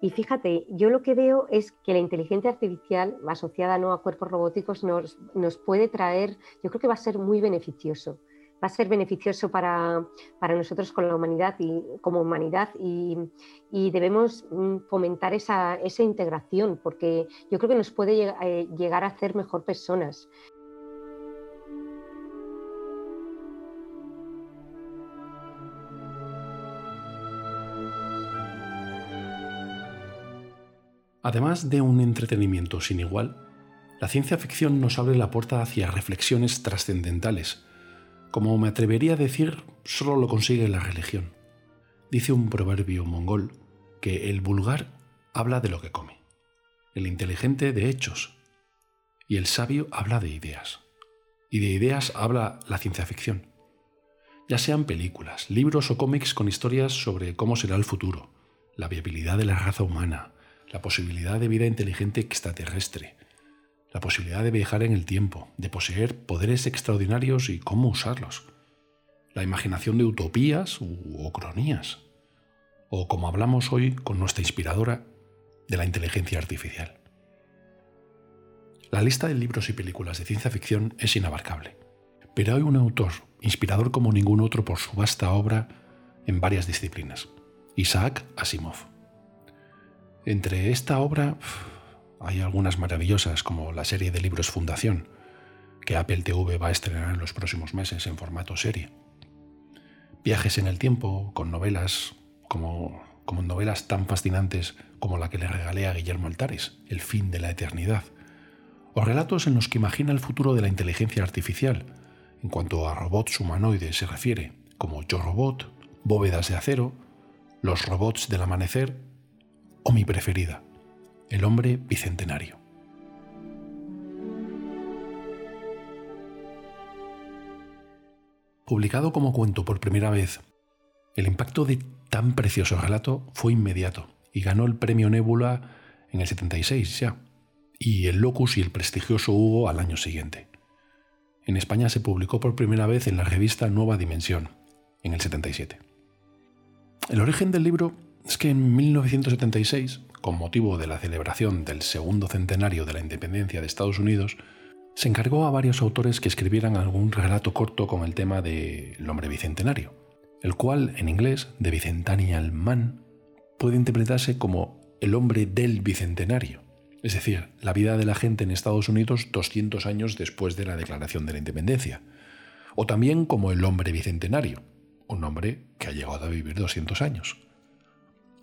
Y fíjate, yo lo que veo es que la inteligencia artificial asociada ¿no? a cuerpos robóticos nos, nos puede traer, yo creo que va a ser muy beneficioso va a ser beneficioso para, nosotros con la humanidad y como humanidad y, debemos mm, fomentar esa, esa, integración porque yo creo que nos puede eh, llegar a hacer mejor personas. Además de un entretenimiento sin igual, la ciencia ficción nos abre la puerta hacia reflexiones trascendentales como me atrevería a decir, solo lo consigue la religión. Dice un proverbio mongol que el vulgar habla de lo que come, el inteligente de hechos y el sabio habla de ideas. Y de ideas habla la ciencia ficción. Ya sean películas, libros o cómics con historias sobre cómo será el futuro, la viabilidad de la raza humana, la posibilidad de vida inteligente extraterrestre, la posibilidad de viajar en el tiempo, de poseer poderes extraordinarios y cómo usarlos, la imaginación de utopías u ocronías, o como hablamos hoy con nuestra inspiradora, de la inteligencia artificial. La lista de libros y películas de ciencia ficción es inabarcable, pero hay un autor inspirador como ningún otro por su vasta obra en varias disciplinas, Isaac Asimov. Entre esta obra hay algunas maravillosas como la serie de libros Fundación, que Apple TV va a estrenar en los próximos meses en formato serie. Viajes en el tiempo con novelas como, como novelas tan fascinantes como la que le regalé a Guillermo Altares, El fin de la eternidad, o relatos en los que imagina el futuro de la inteligencia artificial, en cuanto a robots humanoides se refiere, como Yo Robot, Bóvedas de Acero, Los Robots del Amanecer o mi preferida, el hombre bicentenario. Publicado como cuento por primera vez, el impacto de tan precioso relato fue inmediato y ganó el premio Nebula en el 76 ya, y el Locus y el prestigioso Hugo al año siguiente. En España se publicó por primera vez en la revista Nueva Dimensión, en el 77. El origen del libro es que en 1976 con motivo de la celebración del segundo centenario de la independencia de Estados Unidos, se encargó a varios autores que escribieran algún relato corto con el tema del hombre bicentenario, el cual en inglés, de Bicentennial Man, puede interpretarse como el hombre del bicentenario, es decir, la vida de la gente en Estados Unidos 200 años después de la declaración de la independencia, o también como el hombre bicentenario, un hombre que ha llegado a vivir 200 años.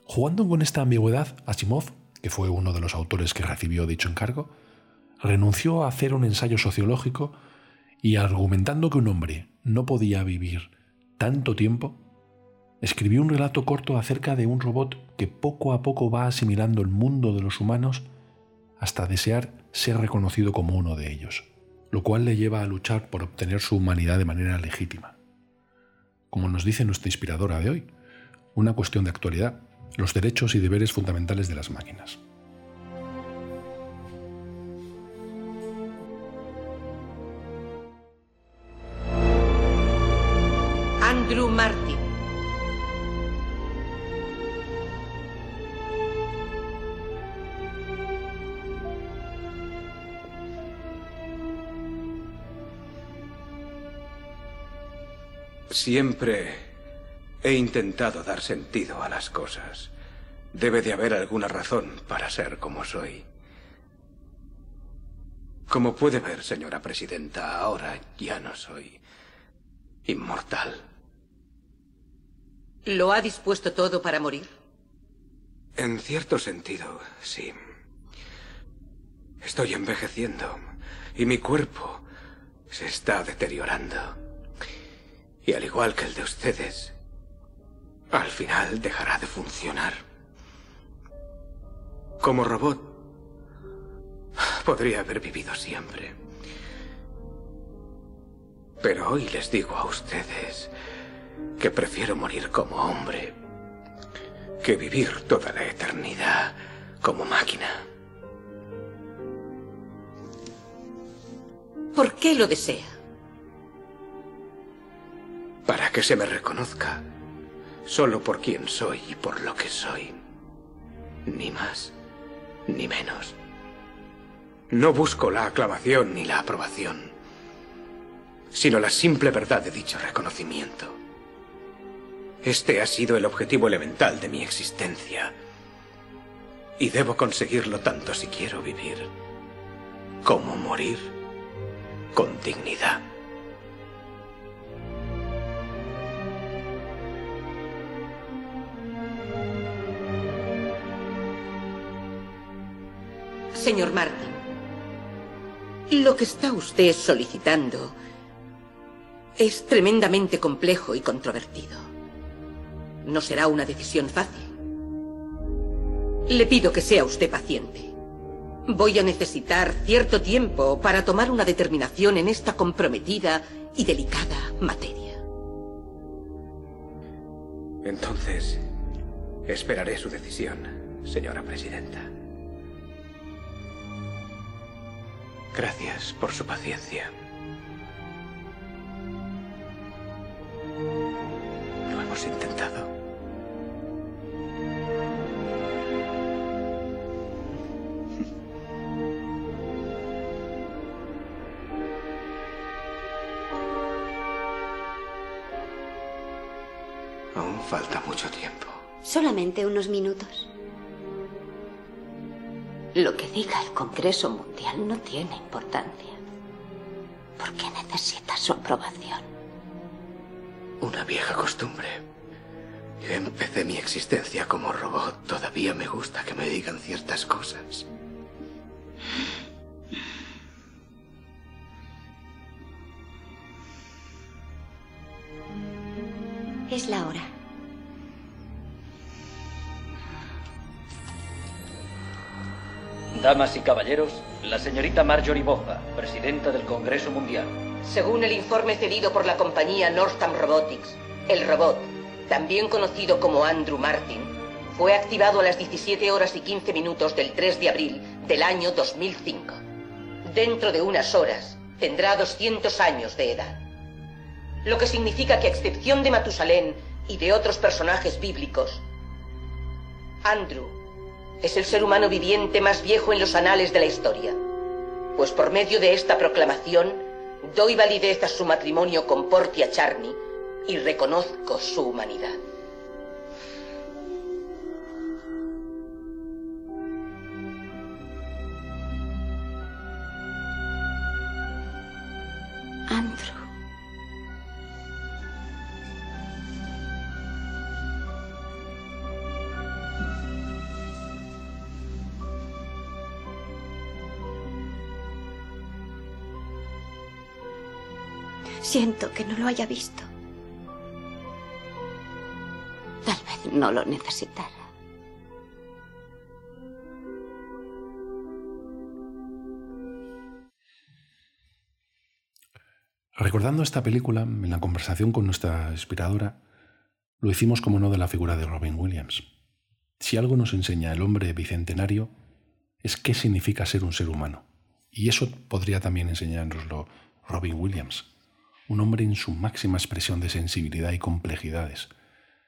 Jugando con esta ambigüedad, Asimov, que fue uno de los autores que recibió dicho encargo, renunció a hacer un ensayo sociológico y argumentando que un hombre no podía vivir tanto tiempo, escribió un relato corto acerca de un robot que poco a poco va asimilando el mundo de los humanos hasta desear ser reconocido como uno de ellos, lo cual le lleva a luchar por obtener su humanidad de manera legítima. Como nos dice nuestra inspiradora de hoy, una cuestión de actualidad los derechos y deberes fundamentales de las máquinas. Andrew Martin. Siempre He intentado dar sentido a las cosas. Debe de haber alguna razón para ser como soy. Como puede ver, señora presidenta, ahora ya no soy inmortal. ¿Lo ha dispuesto todo para morir? En cierto sentido, sí. Estoy envejeciendo y mi cuerpo se está deteriorando. Y al igual que el de ustedes, al final dejará de funcionar. Como robot, podría haber vivido siempre. Pero hoy les digo a ustedes que prefiero morir como hombre que vivir toda la eternidad como máquina. ¿Por qué lo desea? Para que se me reconozca solo por quien soy y por lo que soy. Ni más, ni menos. No busco la aclamación ni la aprobación, sino la simple verdad de dicho reconocimiento. Este ha sido el objetivo elemental de mi existencia. Y debo conseguirlo tanto si quiero vivir como morir con dignidad. Señor Martin, lo que está usted solicitando es tremendamente complejo y controvertido. No será una decisión fácil. Le pido que sea usted paciente. Voy a necesitar cierto tiempo para tomar una determinación en esta comprometida y delicada materia. Entonces, esperaré su decisión, señora presidenta. Gracias por su paciencia. Lo hemos intentado. Aún falta mucho tiempo. Solamente unos minutos. Lo que diga el Congreso Mundial no tiene importancia. Porque necesita su aprobación. Una vieja costumbre. Empecé mi existencia como robot. Todavía me gusta que me digan ciertas cosas. Es la hora. Damas y caballeros, la señorita Marjorie Boja, presidenta del Congreso Mundial. Según el informe cedido por la compañía Northam Robotics, el robot, también conocido como Andrew Martin, fue activado a las 17 horas y 15 minutos del 3 de abril del año 2005. Dentro de unas horas tendrá 200 años de edad. Lo que significa que a excepción de Matusalén y de otros personajes bíblicos, Andrew es el ser humano viviente más viejo en los anales de la historia. Pues por medio de esta proclamación doy validez a su matrimonio con Portia Charney y reconozco su humanidad. Siento que no lo haya visto. Tal vez no lo necesitara. Recordando esta película, en la conversación con nuestra inspiradora, lo hicimos como no de la figura de Robin Williams. Si algo nos enseña el hombre bicentenario, es qué significa ser un ser humano. Y eso podría también enseñárnoslo Robin Williams, un hombre en su máxima expresión de sensibilidad y complejidades,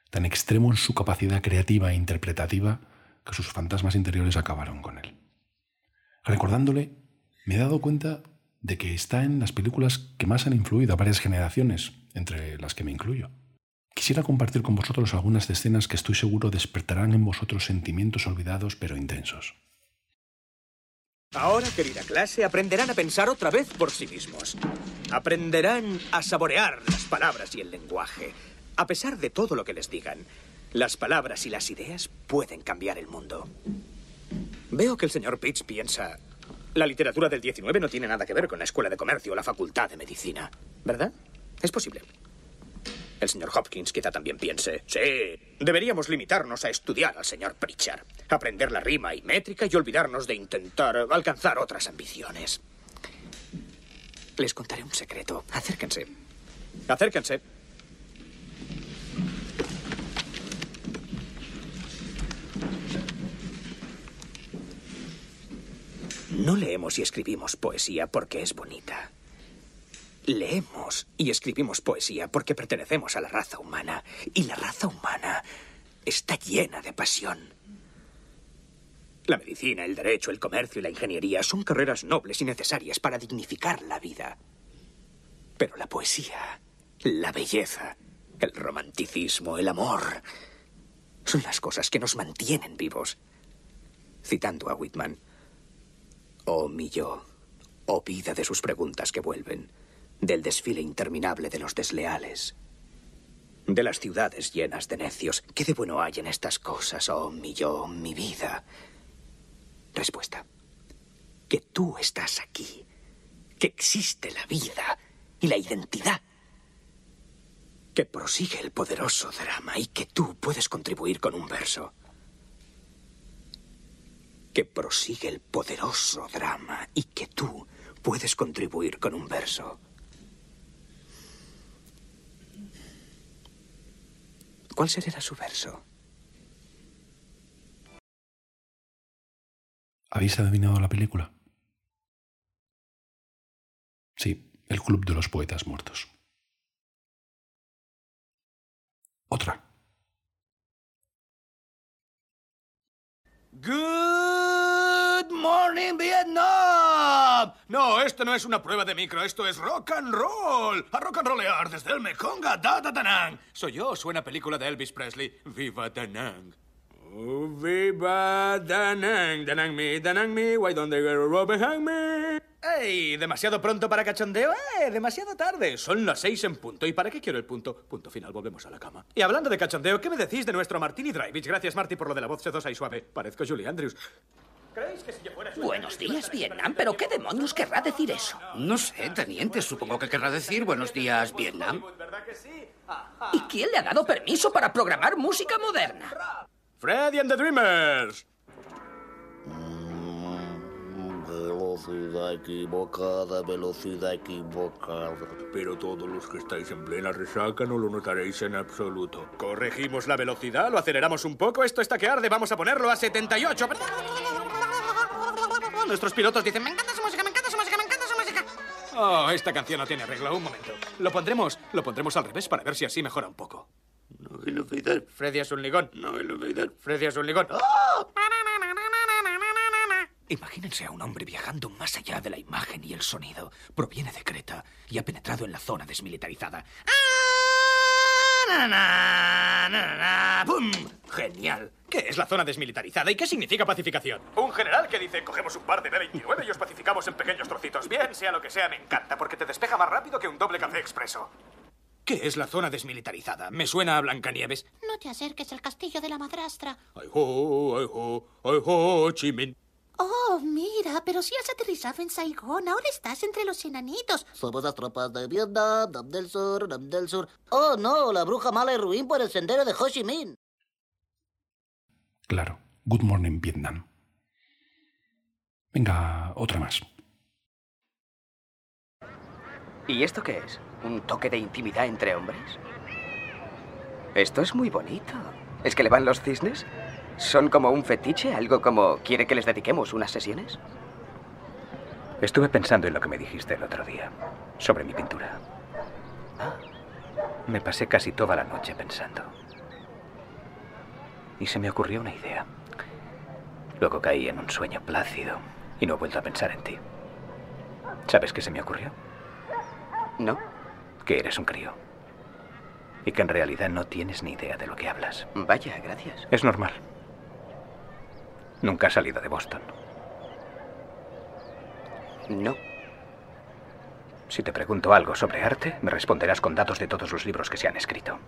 tan extremo en su capacidad creativa e interpretativa que sus fantasmas interiores acabaron con él. Recordándole, me he dado cuenta de que está en las películas que más han influido a varias generaciones, entre las que me incluyo. Quisiera compartir con vosotros algunas escenas que estoy seguro despertarán en vosotros sentimientos olvidados pero intensos. Ahora, querida clase, aprenderán a pensar otra vez por sí mismos. Aprenderán a saborear las palabras y el lenguaje. A pesar de todo lo que les digan, las palabras y las ideas pueden cambiar el mundo. Veo que el señor Pitts piensa... La literatura del 19 no tiene nada que ver con la escuela de comercio o la facultad de medicina, ¿verdad? Es posible. El señor Hopkins quizá también piense, sí, deberíamos limitarnos a estudiar al señor Pritchard, aprender la rima y métrica y olvidarnos de intentar alcanzar otras ambiciones. Les contaré un secreto. Acérquense. Acérquense. No leemos y escribimos poesía porque es bonita. Leemos y escribimos poesía porque pertenecemos a la raza humana. Y la raza humana está llena de pasión. La medicina, el derecho, el comercio y la ingeniería son carreras nobles y necesarias para dignificar la vida. Pero la poesía, la belleza, el romanticismo, el amor, son las cosas que nos mantienen vivos. Citando a Whitman, oh mi yo, oh vida de sus preguntas que vuelven, del desfile interminable de los desleales, de las ciudades llenas de necios. ¿Qué de bueno hay en estas cosas, oh mi yo, mi vida? Respuesta. Que tú estás aquí, que existe la vida y la identidad, que prosigue el poderoso drama y que tú puedes contribuir con un verso. Que prosigue el poderoso drama y que tú puedes contribuir con un verso. ¿Cuál será su verso? ¿Habéis adivinado la película? Sí, El Club de los Poetas Muertos. Otra. Good morning, Vietnam. No, esto no es una prueba de micro, esto es rock and roll. A rock and rollear desde el Mekong a Da Da Da Nang. Soy yo, suena película de Elvis Presley. Viva Da Nang. Oh, viva Da Nang. Da Nang me, Da Nang me. Why don't a rope behind me? ¡Ey! ¿Demasiado pronto para cachondeo? ¡Eh! Demasiado tarde. Son las seis en punto. ¿Y para qué quiero el punto? Punto final, volvemos a la cama. Y hablando de cachondeo, ¿qué me decís de nuestro Martini Drivich? Gracias, Marty, por lo de la voz sedosa y suave. Parezco Julie Andrews. ¿Creéis que si yo fuera... Buenos días, Vietnam, pero ¿qué demonios querrá decir eso? No sé, teniente, supongo que querrá decir buenos días, Vietnam. ¿Y quién le ha dado permiso para programar música moderna? Freddy and the Dreamers. Velocidad equivocada, velocidad equivocada. Pero todos los que estáis en plena resaca no lo notaréis en absoluto. Corregimos la velocidad, lo aceleramos un poco. Esto está que arde, vamos a ponerlo a 78. Nuestros pilotos dicen, me encanta su música, me encanta su música, me encanta su música. Oh, esta canción no tiene arreglo. Un momento. Lo pondremos, lo pondremos al revés para ver si así mejora un poco. No velocidad, Freddy es un ligón. no velocidad. Freddy es un ligón. Imagínense a un hombre viajando más allá de la imagen y el sonido. Proviene de Creta y ha penetrado en la zona desmilitarizada. ¡Ah! ¡Pum! ¡Genial! ¿Qué es la zona desmilitarizada y qué significa pacificación? Un general que dice, cogemos un par de B-29 y os pacificamos en pequeños trocitos. Bien, sea lo que sea, me encanta, porque te despeja más rápido que un doble café expreso. ¿Qué es la zona desmilitarizada? Me suena a Blancanieves. No te acerques al castillo de la madrastra. Ay, ho, ay, ho, ay, ho, Chi Minh. Oh, mira, pero si has aterrizado en Saigón, ahora estás entre los enanitos. Somos las tropas de Vietnam, Nam del Sur, Nam del Sur. Oh, no, la bruja mala y ruin por el sendero de Ho Chi Minh. Claro. Good Morning Vietnam. Venga, otra más. ¿Y esto qué es? ¿Un toque de intimidad entre hombres? Esto es muy bonito. ¿Es que le van los cisnes? ¿Son como un fetiche? ¿Algo como quiere que les dediquemos unas sesiones? Estuve pensando en lo que me dijiste el otro día, sobre mi pintura. Me pasé casi toda la noche pensando. Y se me ocurrió una idea. Luego caí en un sueño plácido y no he vuelto a pensar en ti. ¿Sabes qué se me ocurrió? ¿No? Que eres un crío. Y que en realidad no tienes ni idea de lo que hablas. Vaya, gracias. Es normal. Nunca has salido de Boston. No. Si te pregunto algo sobre arte, me responderás con datos de todos los libros que se han escrito.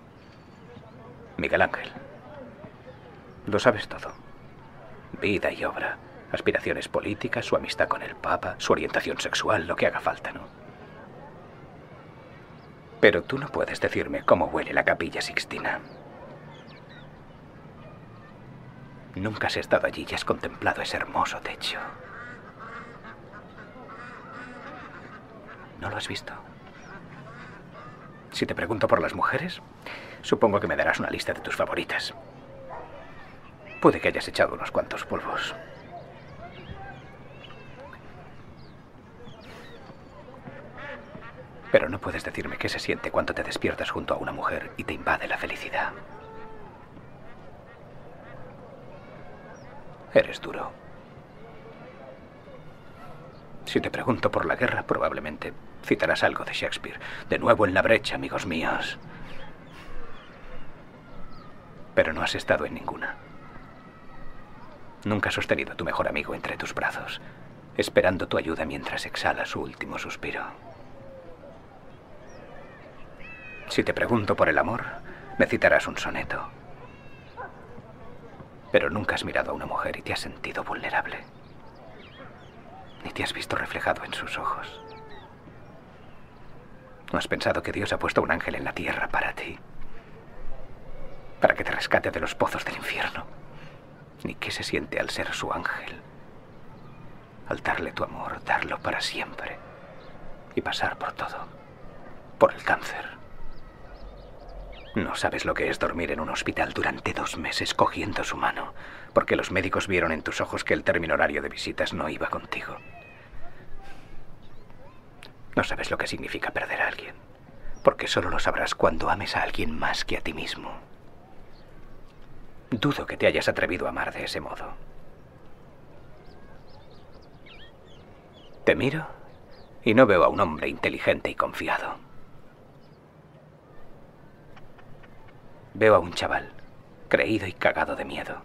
Miguel Ángel. Lo sabes todo. Vida y obra, aspiraciones políticas, su amistad con el Papa, su orientación sexual, lo que haga falta, ¿no? Pero tú no puedes decirme cómo huele la capilla Sixtina. Nunca has estado allí y has contemplado ese hermoso techo. ¿No lo has visto? Si te pregunto por las mujeres, supongo que me darás una lista de tus favoritas. Puede que hayas echado unos cuantos polvos. Pero no puedes decirme qué se siente cuando te despiertas junto a una mujer y te invade la felicidad. Eres duro. Si te pregunto por la guerra, probablemente citarás algo de Shakespeare. De nuevo en la brecha, amigos míos. Pero no has estado en ninguna. Nunca has sostenido a tu mejor amigo entre tus brazos, esperando tu ayuda mientras exhala su último suspiro. Si te pregunto por el amor, me citarás un soneto. Pero nunca has mirado a una mujer y te has sentido vulnerable. Ni te has visto reflejado en sus ojos. No has pensado que Dios ha puesto un ángel en la tierra para ti. Para que te rescate de los pozos del infierno. Ni qué se siente al ser su ángel. Al darle tu amor, darlo para siempre. Y pasar por todo. Por el cáncer. No sabes lo que es dormir en un hospital durante dos meses cogiendo su mano, porque los médicos vieron en tus ojos que el término horario de visitas no iba contigo. No sabes lo que significa perder a alguien, porque solo lo sabrás cuando ames a alguien más que a ti mismo. Dudo que te hayas atrevido a amar de ese modo. Te miro y no veo a un hombre inteligente y confiado. Veo a un chaval, creído y cagado de miedo.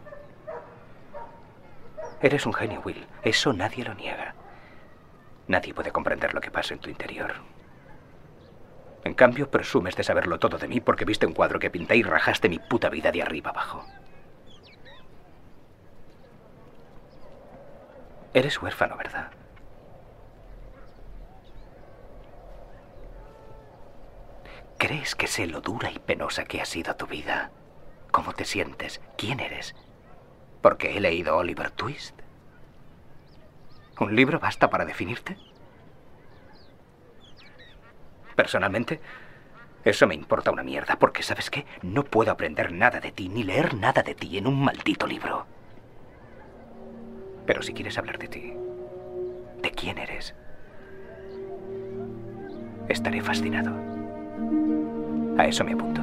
Eres un genio, Will. Eso nadie lo niega. Nadie puede comprender lo que pasa en tu interior. En cambio, presumes de saberlo todo de mí porque viste un cuadro que pinté y rajaste mi puta vida de arriba abajo. Eres huérfano, ¿verdad? ¿Crees que sé lo dura y penosa que ha sido tu vida? ¿Cómo te sientes? ¿Quién eres? ¿Porque he leído Oliver Twist? ¿Un libro basta para definirte? Personalmente, eso me importa una mierda, porque sabes qué, no puedo aprender nada de ti, ni leer nada de ti en un maldito libro. Pero si quieres hablar de ti, de quién eres, estaré fascinado. A eso me apunto.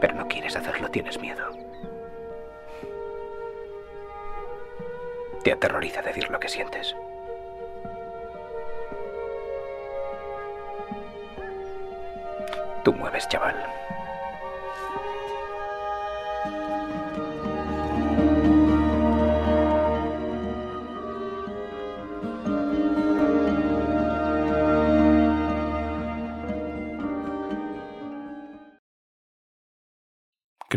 Pero no quieres hacerlo, tienes miedo. Te aterroriza decir lo que sientes. Tú mueves, chaval.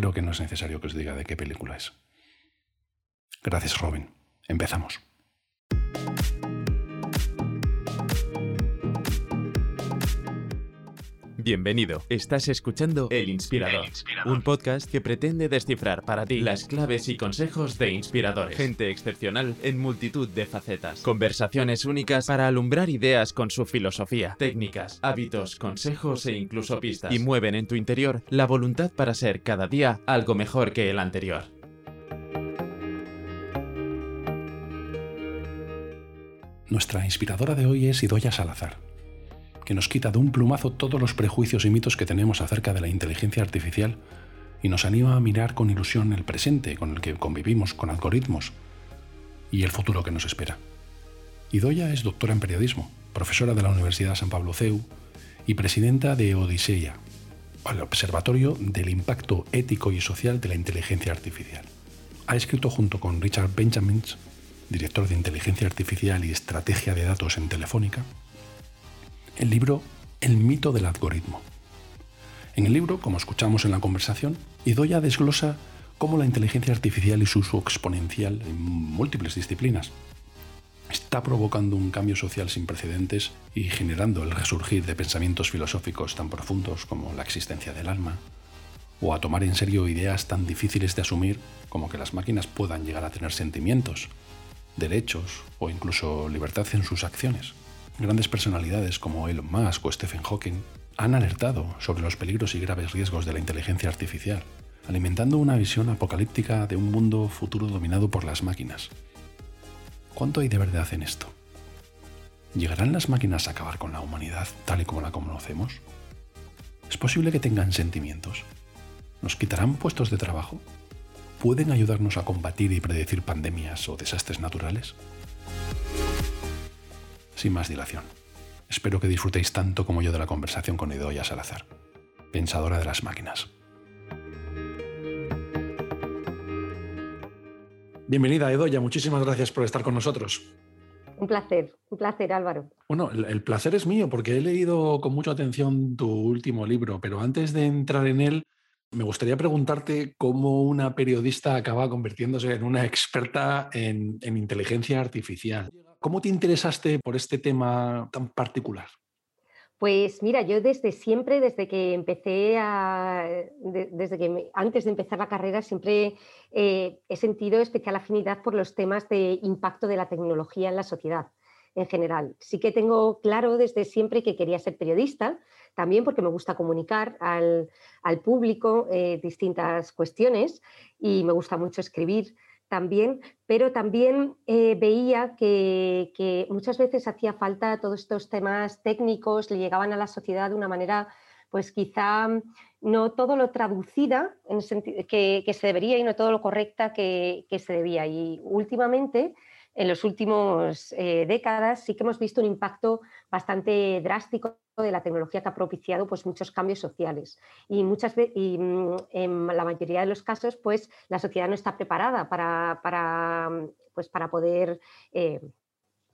Creo que no es necesario que os diga de qué película es. Gracias, Robin. Empezamos. Bienvenido. Estás escuchando El Inspirador, un podcast que pretende descifrar para ti las claves y consejos de inspiradores. Gente excepcional en multitud de facetas. Conversaciones únicas para alumbrar ideas con su filosofía, técnicas, hábitos, consejos e incluso pistas. Y mueven en tu interior la voluntad para ser cada día algo mejor que el anterior. Nuestra inspiradora de hoy es Idoya Salazar que nos quita de un plumazo todos los prejuicios y mitos que tenemos acerca de la inteligencia artificial y nos anima a mirar con ilusión el presente con el que convivimos con algoritmos y el futuro que nos espera. Idoya es doctora en periodismo, profesora de la Universidad San Pablo CEU y presidenta de Odiseia, el Observatorio del Impacto Ético y Social de la Inteligencia Artificial. Ha escrito junto con Richard Benjamins, director de Inteligencia Artificial y Estrategia de Datos en Telefónica, el libro El mito del algoritmo. En el libro, como escuchamos en la conversación, Idoya desglosa cómo la inteligencia artificial y su uso exponencial en múltiples disciplinas está provocando un cambio social sin precedentes y generando el resurgir de pensamientos filosóficos tan profundos como la existencia del alma, o a tomar en serio ideas tan difíciles de asumir como que las máquinas puedan llegar a tener sentimientos, derechos o incluso libertad en sus acciones. Grandes personalidades como Elon Musk o Stephen Hawking han alertado sobre los peligros y graves riesgos de la inteligencia artificial, alimentando una visión apocalíptica de un mundo futuro dominado por las máquinas. ¿Cuánto hay de verdad en esto? ¿Llegarán las máquinas a acabar con la humanidad tal y como la conocemos? ¿Es posible que tengan sentimientos? ¿Nos quitarán puestos de trabajo? ¿Pueden ayudarnos a combatir y predecir pandemias o desastres naturales? Sin más dilación. Espero que disfrutéis tanto como yo de la conversación con Idoya Salazar, pensadora de las máquinas. Bienvenida, Edoya. Muchísimas gracias por estar con nosotros. Un placer, un placer, Álvaro. Bueno, el, placer es mío porque he leído con mucha atención tu último libro, pero antes de entrar en él, me gustaría preguntarte cómo una periodista acaba convirtiéndose en una experta en, inteligencia artificial. ¿Cómo te interesaste por este tema tan particular? Pues mira, yo desde siempre, desde que empecé a, desde que antes de empezar la carrera, siempre eh, he sentido especial afinidad por los temas de impacto de la tecnología en la sociedad en general. Sí que tengo claro desde siempre que quería ser periodista, también porque me gusta comunicar al, público eh, distintas cuestiones y me gusta mucho escribir también, pero también eh, veía que, muchas veces hacía falta todos estos temas técnicos, le llegaban a la sociedad de una manera, pues quizá no todo lo traducida en que, que, se debería y no todo lo correcta que, que se debía. Y últimamente en las últimas eh, décadas sí que hemos visto un impacto bastante drástico de la tecnología que ha propiciado pues, muchos cambios sociales. Y, muchas y mm, en la mayoría de los casos pues, la sociedad no está preparada para, para, pues, para poder eh,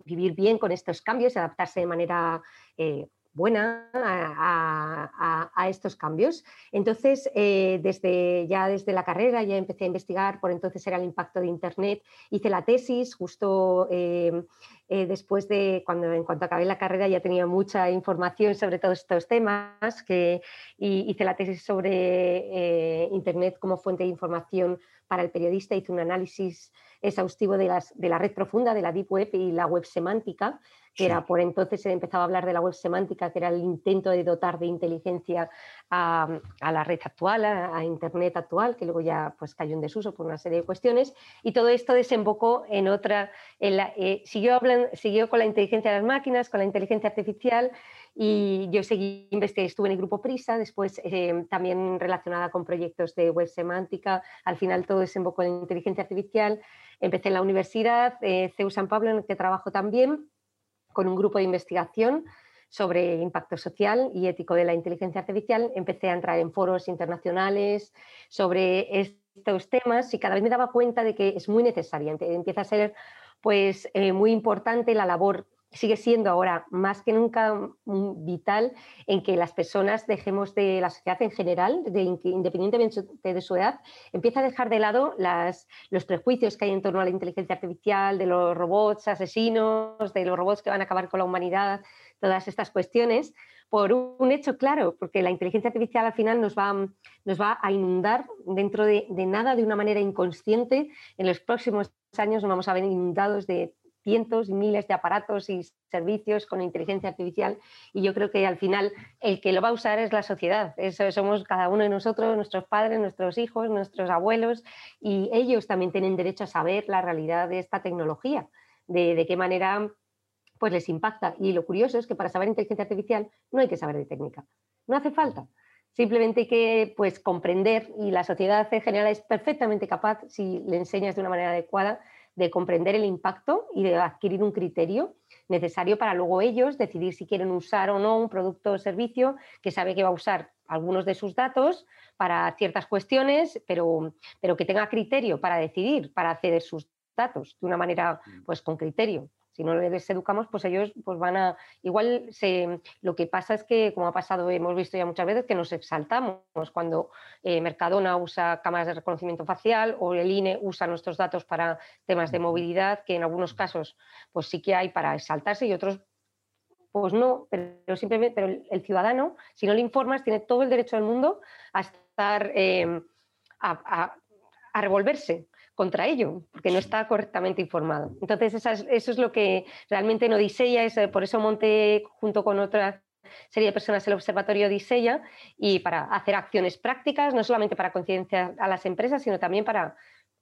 vivir bien con estos cambios y adaptarse de manera eh, buena a, estos cambios. Entonces, eh, desde, ya desde la carrera ya empecé a investigar, por entonces era el impacto de Internet, hice la tesis justo eh, eh, después de, cuando en cuanto acabé la carrera ya tenía mucha información sobre todos estos temas, que, y hice la tesis sobre Internet como fuente de información para el periodista, hice un análisis exhaustivo de, las, de la red profunda, de la Deep Web y la web semántica, que era por entonces se empezaba a hablar de la web semántica, que era el intento de dotar de inteligencia a, la red actual, a, Internet actual, que luego ya pues, cayó en desuso por una serie de cuestiones, y todo esto desembocó en otra, eh, siguió, siguió con la inteligencia de las máquinas, con la inteligencia artificial, y yo seguí investigando, estuve en el grupo Prisa, después eh, también relacionada con proyectos de web semántica, al final todo desembocó en inteligencia artificial, empecé en la universidad, eh, CEU San Pablo, en el que trabajo también, con un grupo de investigación sobre impacto social y ético de la inteligencia artificial, empecé a entrar en foros internacionales sobre estos temas y cada vez me daba cuenta de que es muy necesaria. Empieza a ser pues, eh, muy importante la labor sigue siendo ahora más que nunca vital en que las personas dejemos de la sociedad en general, de, independientemente de su edad, empieza a dejar de lado los prejuicios que hay en torno a la inteligencia artificial, de los robots asesinos, de los robots que van a acabar con la humanidad, todas estas cuestiones, por un hecho claro, porque la inteligencia artificial al final nos va, nos va a inundar dentro de, de nada de una manera inconsciente. En los próximos años nos vamos a ver inundados de cientos y miles de aparatos y servicios con inteligencia artificial y yo creo que al final el que lo va a usar es la sociedad. Eso somos cada uno de nosotros, nuestros padres, nuestros hijos, nuestros abuelos y ellos también tienen derecho a saber la realidad de esta tecnología, de, qué manera pues les impacta. Y lo curioso es que para saber inteligencia artificial no hay que saber de técnica, no hace falta. Simplemente hay que pues, comprender y la sociedad en general es perfectamente capaz, si le enseñas de una manera adecuada, de comprender el impacto y de adquirir un criterio necesario para luego ellos decidir si quieren usar o no un producto o servicio que sabe que va a usar algunos de sus datos para ciertas cuestiones, pero, pero que tenga criterio para decidir, para acceder sus datos de una manera mm. pues con criterio si no les educamos, pues ellos pues van a... Igual se, lo que pasa es que, como ha pasado, hemos visto ya muchas veces, que nos exaltamos cuando eh, Mercadona usa cámaras de reconocimiento facial o el INE usa nuestros datos para temas de movilidad, que en algunos casos pues sí que hay para exaltarse y otros pues no, pero simplemente pero el, ciudadano, si no le informas, tiene todo el derecho del mundo a estar... Eh, a revolverse contra ello, porque no está correctamente informado. Entonces, eso es lo que realmente no Odisea, es, por eso monté junto con otra serie de personas el Observatorio Odisea y para hacer acciones prácticas, no solamente para concienciar a las empresas, sino también para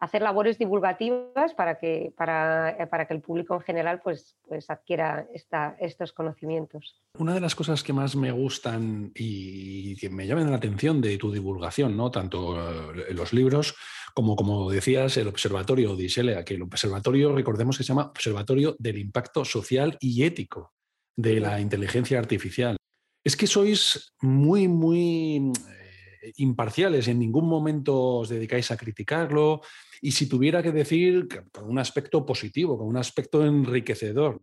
hacer labores divulgativas para que, para, eh, para que el público en general pues, pues adquiera esta, estos conocimientos. Una de las cosas que más me gustan y que me llaman la atención de tu divulgación, ¿no? tanto eh, los libros como, como decías, el Observatorio Odisea, que el observatorio, recordemos que se llama Observatorio del Impacto Social y Ético de la inteligencia artificial. Es que sois muy, muy eh, imparciales, en ningún momento os dedicáis a criticarlo y si tuviera que decir con un aspecto positivo, con un aspecto enriquecedor.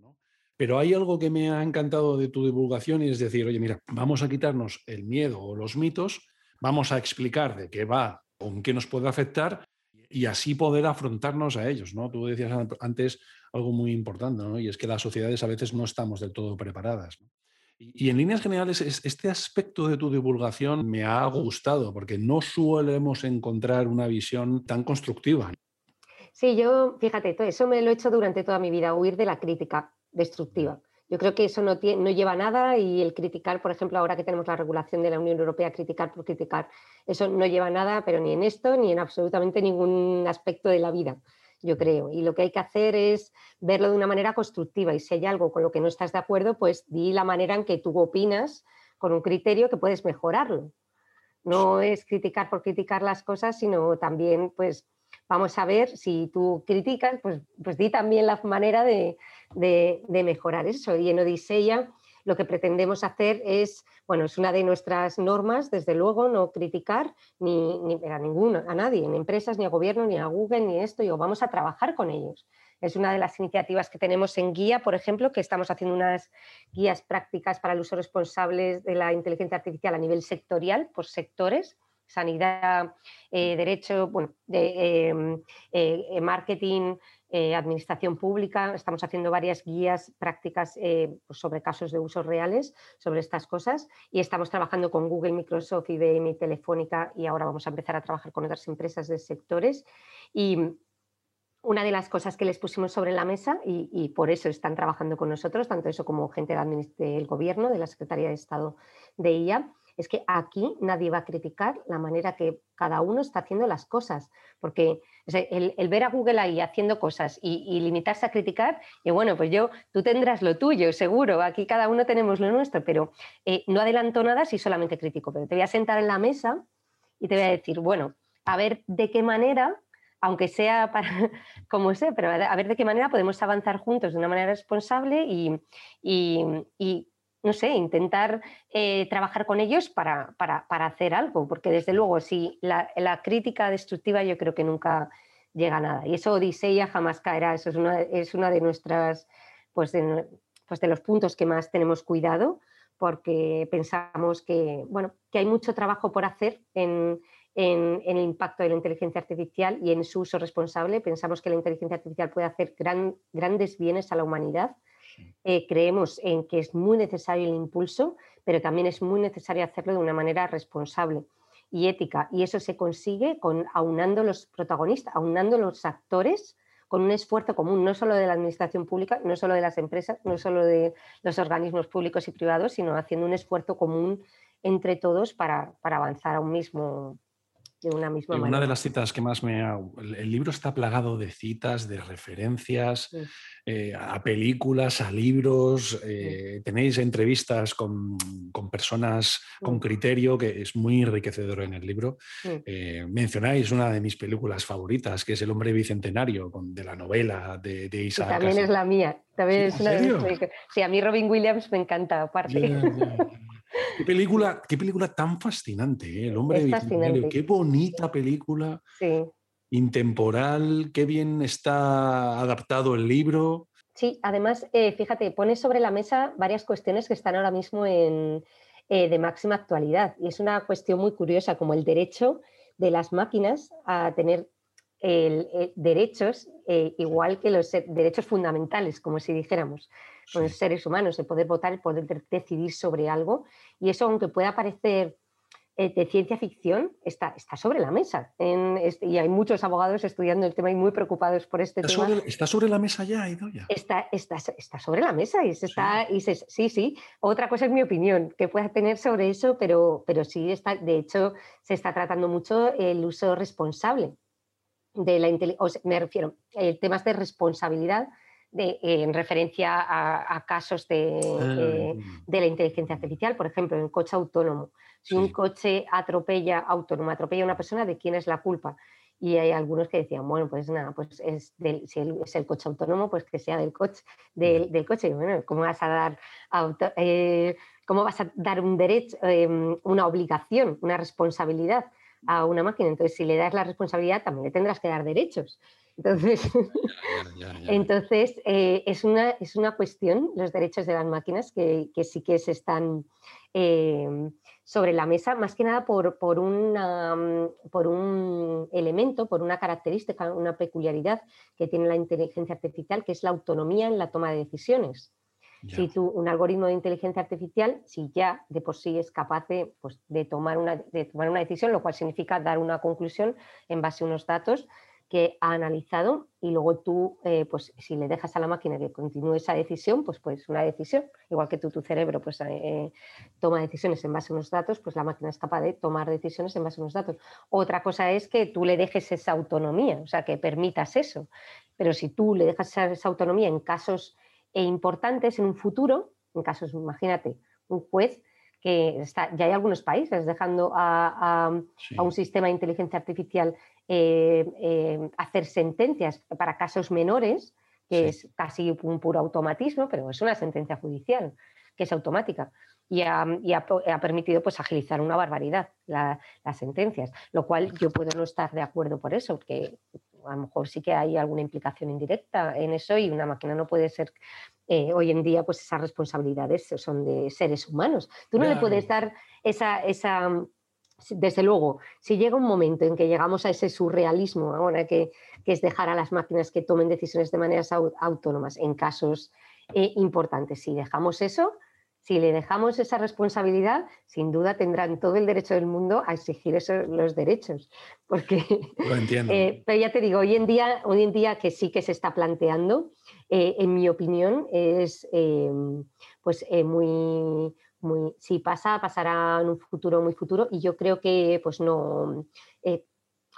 Pero hay algo que me ha encantado de tu divulgación y es decir, oye, mira, vamos a quitarnos el miedo o los mitos, vamos a explicar de qué va en qué nos puede afectar y así poder afrontarnos a ellos. ¿no? Tú decías antes algo muy importante, ¿no? y es que las sociedades a veces no estamos del todo preparadas. Y, en líneas generales, este aspecto de tu divulgación me ha gustado, porque no suelemos encontrar una visión tan constructiva. Sí, yo, fíjate, eso me lo he hecho durante toda mi vida, huir de la crítica destructiva. Yo creo que eso no, no lleva a nada y el criticar, por ejemplo, ahora que tenemos la regulación de la Unión Europea, criticar por criticar, eso no lleva a nada, pero ni en esto ni en absolutamente ningún aspecto de la vida yo creo. Y lo que hay que hacer es verlo de una manera constructiva y si hay algo con lo que no estás de acuerdo, pues di la manera en que tú opinas con un criterio que puedes mejorarlo. No es criticar por criticar las cosas, sino también, pues, vamos a ver si tú criticas, pues, pues di también la manera de, de, mejorar eso. Y en Odisea lo que pretendemos hacer es, bueno, es una de nuestras normas, desde luego, no criticar ni, a ninguna, a nadie, ni empresas, ni a gobierno, ni a Google, ni esto, y vamos a trabajar con ellos. Es una de las iniciativas que tenemos en guía, por ejemplo, que estamos haciendo unas guías prácticas para el uso responsable de la inteligencia artificial a nivel sectorial, por sectores, sanidad, eh, derecho, bueno, de, em, eh, marketing, eh, administración pública, estamos haciendo varias guías prácticas pues sobre casos de usos reales, sobre estas cosas, y estamos trabajando con Google, Microsoft, IBM, Telefónica, y ahora vamos a empezar a trabajar con otras empresas de sectores. Y una de las cosas que les pusimos sobre la mesa, y, por eso están trabajando con nosotros, tanto eso como gente del gobierno, de la Secretaría de Estado de IA, es que aquí nadie va a criticar la manera que cada uno está haciendo las cosas, porque el, ver a Google ahí haciendo cosas y, limitarse a criticar, y bueno, pues yo, tú tendrás lo tuyo, seguro, aquí cada uno tenemos lo nuestro, pero eh, no adelanto nada si solamente critico, pero te voy a sentar en la mesa y te voy a decir, bueno, a ver de qué manera aunque sea para, como sé, pero a ver de qué manera podemos avanzar juntos de una manera responsable y, no sé, intentar eh, trabajar con ellos para, hacer algo, porque desde luego, si la, crítica destructiva yo creo que nunca llega a nada. Y eso Odisea jamás caerá, eso es una, es una de nuestras, pues de, pues de los puntos que más tenemos cuidado, porque pensamos que, bueno, que hay mucho trabajo por hacer en, en, el impacto de la inteligencia artificial y en su uso responsable. Pensamos que la inteligencia artificial puede hacer grandes bienes a la humanidad eh, creemos en que es muy necesario el impulso, pero también es muy necesario hacerlo de una manera responsable y ética. Y eso se consigue con aunando los protagonistas, aunando los actores con un esfuerzo común, no solo de la administración pública, no solo de las empresas, no solo de los organismos públicos y privados, sino haciendo un esfuerzo común entre todos para, para avanzar a un mismo, de una misma manera. Una de las citas que más me ha... El, libro está plagado de citas, de referencias eh, a películas, a libros. Eh, tenéis entrevistas con, personas con criterio, que es muy enriquecedor en el libro. Eh, mencionáis una de mis películas favoritas, que es El hombre bicentenario, de la novela de, de Isaac. también es la mía. También es una Sí, a mí Robin Williams me encanta, aparte. Qué película, qué película tan fascinante, ¿eh? El hombre de Qué bonita película. Intemporal, qué bien está adaptado el libro. Sí, además, eh, fíjate, pone sobre la mesa varias cuestiones que están ahora mismo en, eh, de máxima actualidad. Y es una cuestión muy curiosa, como el derecho de las máquinas a tener derechos igual que los derechos fundamentales, como si dijéramos los seres humanos, el poder votar, el poder decidir sobre algo. Y eso, aunque pueda parecer eh, de ciencia ficción, está, está sobre la mesa. Este, y hay muchos abogados estudiando el tema y muy preocupados por este ¿Está tema. Sobre, ¿Está sobre la mesa ya, Idoya? Está, está, está sobre la mesa y se está. Y sí, sí. Otra cosa es mi opinión que pueda tener sobre eso, pero, pero sí está. De hecho, se está tratando mucho el uso responsable de la inteligencia. Me refiero, el temas de responsabilidad en referencia a, casos de, eh, ah. de, la inteligencia artificial, por ejemplo, en coche autónomo. Si un coche atropella, autónomo, atropella a una persona, ¿de quién es la culpa? y hay algunos que decían, bueno, pues nada, pues es, del, si es el coche autónomo, pues que sea del coche, del, del coche. Y bueno, ¿cómo vas a dar, eh, cómo vas a dar un derecho, em, una obligación, una responsabilidad a una máquina? Entonces, si le das la responsabilidad, también le tendrás que dar derechos. Entonces, entonces eh, es, una, es una cuestión, los derechos de las máquinas, que, que sí que se están em, sobre la mesa, más que nada por, por, una, por un elemento, por una característica, una peculiaridad que tiene la inteligencia artificial, que es la autonomía en la toma de decisiones. Si tú, un algoritmo de inteligencia artificial, si ya de por sí es capaz de, pues, de, tomar una, de tomar una decisión, lo cual significa dar una conclusión en base a unos datos, que ha analizado y luego tú, eh, pues si le dejas a la máquina que continúe esa decisión, pues pues una decisión, igual que tú, tu cerebro pues eh, toma decisiones en base a unos datos, pues la máquina es capaz de tomar decisiones en base a unos datos. Otra cosa es que tú le dejes esa autonomía, o sea, que permitas eso, pero si tú le dejas esa, autonomía en casos eh, importantes en un futuro, en casos, imagínate, un juez que está, ya hay algunos países dejando a, a, un sistema de inteligencia artificial eh, eh, hacer sentencias para casos menores, que es casi un puro automatismo, pero es una sentencia judicial, que es automática. Y ha, permitido pues, agilizar una barbaridad las sentencias, lo cual yo puedo no estar de acuerdo por eso, porque a lo mejor sí que hay alguna implicación indirecta en eso y una máquina no puede ser eh, hoy en día, pues esas responsabilidades son de seres humanos. Tú no le puedes dar esa, esa desde luego, si llega un momento en que llegamos a ese surrealismo ahora que, es dejar a las máquinas que tomen decisiones de maneras autónomas en casos eh, importantes, si dejamos eso, si le dejamos esa responsabilidad, sin duda tendrán todo el derecho del mundo a exigir esos, los derechos. Porque, Lo entiendo. Eh, pero ya te digo, hoy en día, hoy en día que sí que se está planteando, eh, en mi opinión, es pues, muy, si pasa, pasará en un futuro muy futuro y yo creo que pues no, eh,